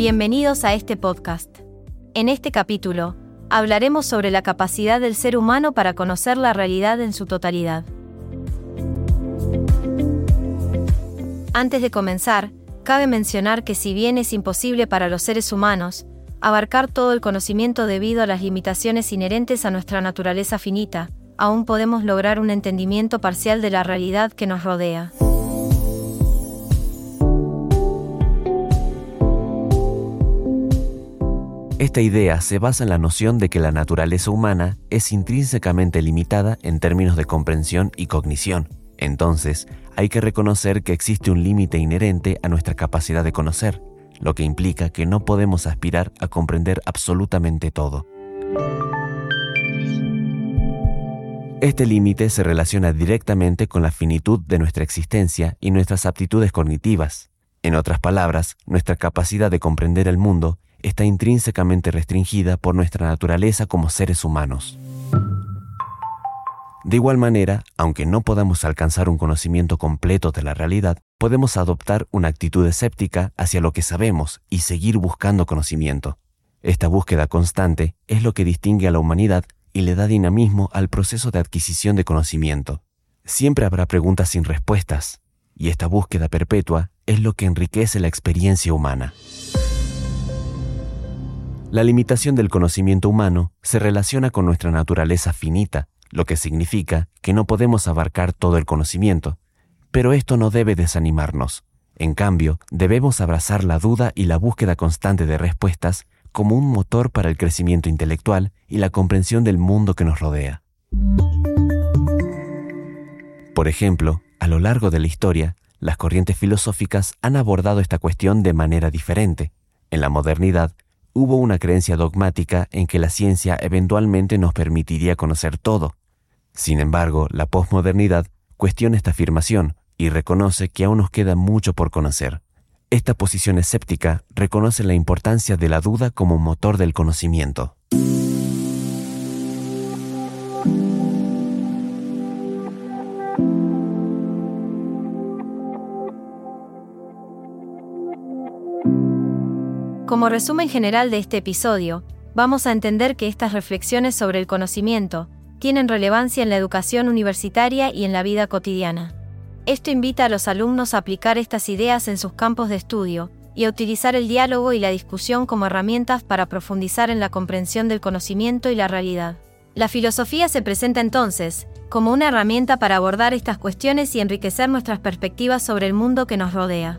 Bienvenidos a este podcast. En este capítulo, hablaremos sobre la capacidad del ser humano para conocer la realidad en su totalidad. Antes de comenzar, cabe mencionar que si bien es imposible para los seres humanos, abarcar todo el conocimiento debido a las limitaciones inherentes a nuestra naturaleza finita, aún podemos lograr un entendimiento parcial de la realidad que nos rodea. Esta idea se basa en la noción de que la naturaleza humana es intrínsecamente limitada en términos de comprensión y cognición. Entonces, hay que reconocer que existe un límite inherente a nuestra capacidad de conocer, lo que implica que no podemos aspirar a comprender absolutamente todo. Este límite se relaciona directamente con la finitud de nuestra existencia y nuestras aptitudes cognitivas. En otras palabras, nuestra capacidad de comprender el mundo está intrínsecamente restringida por nuestra naturaleza como seres humanos. De igual manera, aunque no podamos alcanzar un conocimiento completo de la realidad, podemos adoptar una actitud escéptica hacia lo que sabemos y seguir buscando conocimiento. Esta búsqueda constante es lo que distingue a la humanidad y le da dinamismo al proceso de adquisición de conocimiento. Siempre habrá preguntas sin respuestas, y esta búsqueda perpetua es lo que enriquece la experiencia humana. La limitación del conocimiento humano se relaciona con nuestra naturaleza finita, lo que significa que no podemos abarcar todo el conocimiento. Pero esto no debe desanimarnos. En cambio, debemos abrazar la duda y la búsqueda constante de respuestas como un motor para el crecimiento intelectual y la comprensión del mundo que nos rodea. Por ejemplo, a lo largo de la historia, las corrientes filosóficas han abordado esta cuestión de manera diferente. En la modernidad, hubo una creencia dogmática en que la ciencia eventualmente nos permitiría conocer todo. Sin embargo, la posmodernidad cuestiona esta afirmación y reconoce que aún nos queda mucho por conocer. Esta posición escéptica reconoce la importancia de la duda como motor del conocimiento. Como resumen general de este episodio, vamos a entender que estas reflexiones sobre el conocimiento tienen relevancia en la educación universitaria y en la vida cotidiana. Esto invita a los alumnos a aplicar estas ideas en sus campos de estudio y a utilizar el diálogo y la discusión como herramientas para profundizar en la comprensión del conocimiento y la realidad. La filosofía se presenta entonces como una herramienta para abordar estas cuestiones y enriquecer nuestras perspectivas sobre el mundo que nos rodea.